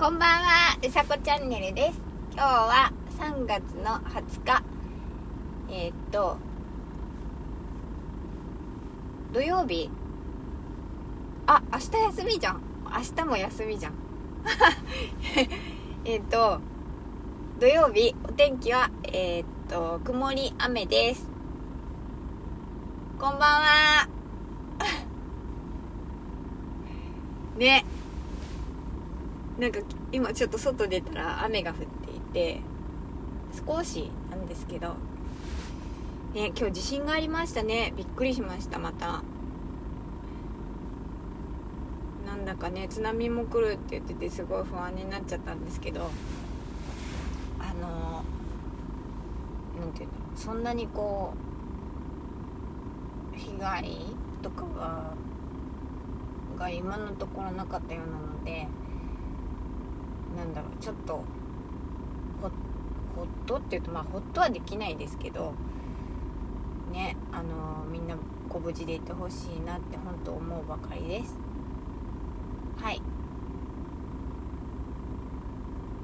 こんばんは、うさこチャンネルです。今日は3月の20日。えーっと、土曜日。あ、明日休みじゃん。明日も休みじゃん。えっと、土曜日、お天気は、えーっと、曇り雨です。こんばんは。ね。なんか今ちょっと外出たら雨が降っていて少しなんですけどね今日地震がありましたね。びっくりしましたまた。なんだかね津波も来るって言っててすごい不安になっちゃったんですけどあのなんていうのそんなにこう被害とかがが今のところなかったようなのでなんだろうちょっとほほっとっていうとまあほっとはできないですけどねあのみんなご無事でいてほしいなって本当思うばかりです。はい。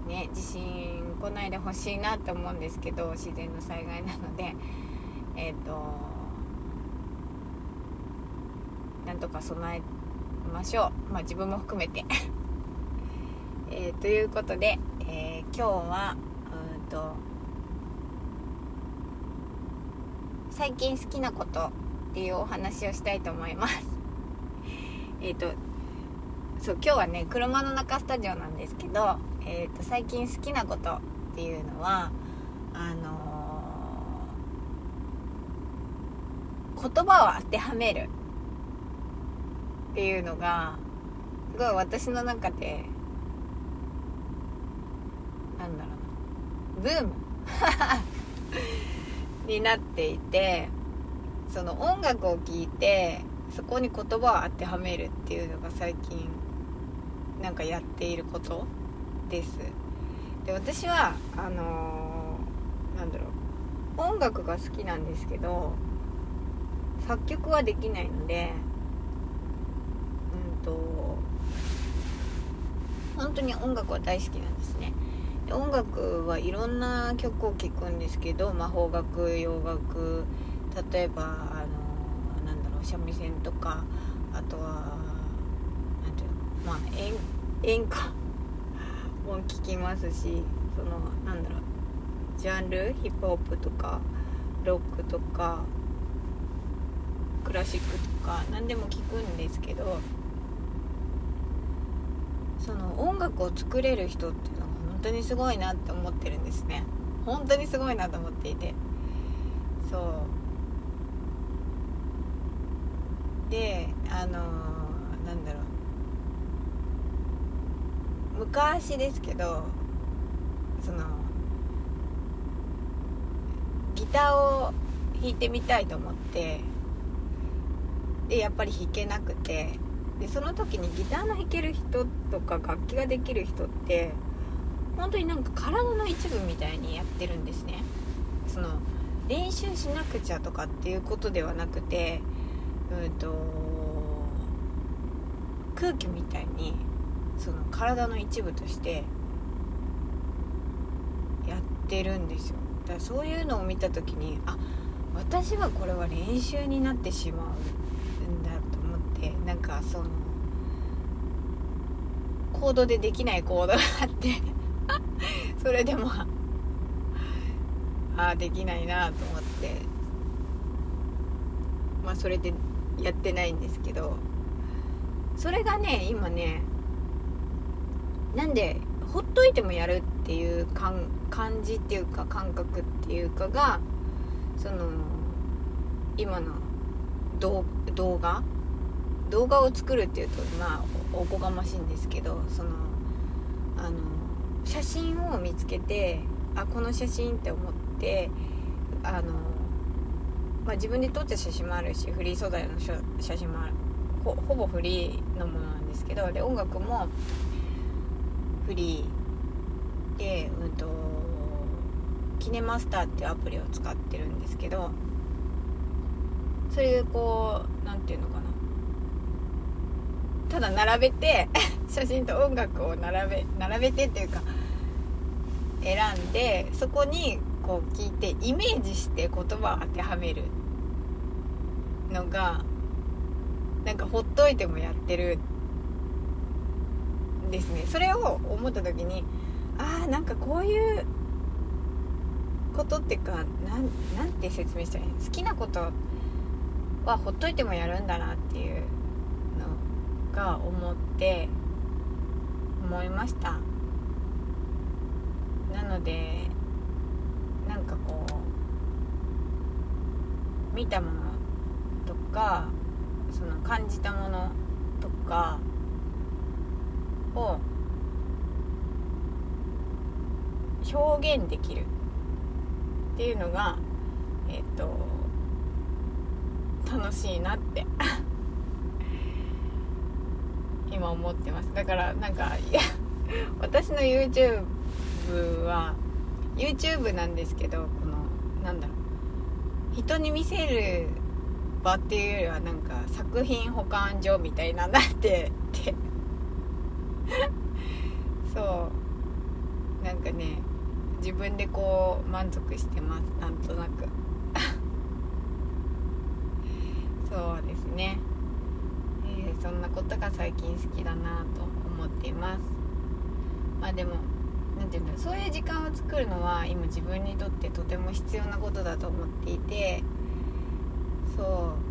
ね地震来ないでほしいなって思うんですけど自然の災害なので えっ、となんとか備えましょう。まあ自分も含めて。えーということで、えー今日はうんと最近好きなことっていうお話をしたいと思います。えっとそう今日はね車の中スタジオなんですけど、えー、と最近好きなことっていうのはあのー言葉を当てはめるっていうのがすごい私の中でなんだろうな。ブーム。になっていてその音楽を聴いてそこに言葉を当てはめるっていうのが最近なんかやっていること？です。で私はあのーなんだろう。音楽が好きなんですけど作曲はできないのでうんと本当に音楽は大好きなんですね。音楽はいろんな曲を聴くんですけど魔法楽洋楽例えばあのなんだろう三味線とかあとはなんていうのまあ演演歌 も聴きますしそのなんだろうジャンルヒップホップとかロックとかクラシックとか何でも聴くんですけどその音楽を作れる人っていうのが当にすごいなって思ってるんですね。本当にすごいなと思っていて。そう。であのーなんだろう。昔ですけどそのギターを弾いてみたいと思ってでやっぱり弾けなくてでその時にギターの弾ける人とか楽器ができる人って本当になんか体の一部みたいにやってるんですね。その練習しなくちゃとかっていうことではなくてうんと空気みたいにその体の一部としてやってるんですよ。だからそういうのを見た時にあ私はこれは練習になってしまうんだと思ってなんかそのコードでできないコードがあって それでもああできないなと思って。まあそれでやってないんですけど。それがね今ねなんでほっといてもやるっていう感感じっていうか感覚っていうかがその今の動画？動画を作るっていうとまあおこがましいんですけどそのあの写真を見つけてあこの写真って思ってあの、まあ、自分で撮った写真もあるしフリー素材の写真もある。ほほぼフリーのものなんですけどで音楽もフリーでうんとキネマスターっていうアプリを使ってるんですけどそれでこう何て言うのかな。ただ並べて 写真と音楽を並べ並べてっていうか選んでそこにこう聞いてイメージして言葉を当てはめるのがなんかほっといてもやってるですね。それを思った時にああんかこういうことってかなんなんて説明したらいい好きなことはほっといてもやるんだなっていうのが思って思いました。なのでなんかこう見たものとかその感じたものとかを表現できるっていうのがえっ、と楽しいなって。今思ってます。だからなんかいや私の YouTube は YouTube なんですけどこのなんだろう。人に見せる場っていうよりはなんか作品保管所みたいななってて。そう。なんかね自分でこう満足してます。なんとなく。そうですね、えー、そんなことが最近好きだなと思っています。まあでも何て言うんだろうそういう時間を作るのは今自分にとってとても必要なことだと思っていてそう。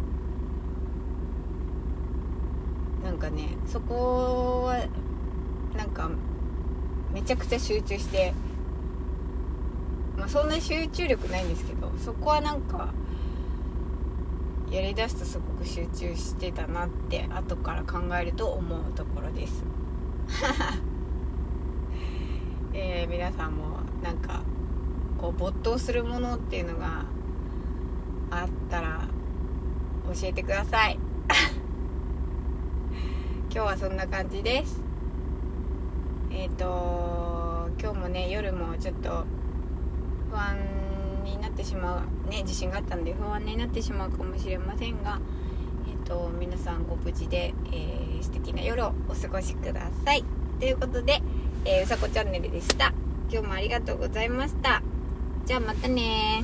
なんかねそこはなんかめちゃくちゃ集中してまあそんな集中力ないんですけどそこはなんかやりだすとすごく集中してたなって後から考えると思うところです。皆さんもなんかこう没頭するものっていうのがあったら教えてください。今日はそんな感じです。えっ、ー、と今日もね夜もちょっと不安になってしまうね地震があったんで不安になってしまうかもしれませんがえっ、ー、と皆さんご無事で、えー、素敵な夜をお過ごしください。ということでえー、うさこチャンネルでした。今日もありがとうございました。じゃあまたね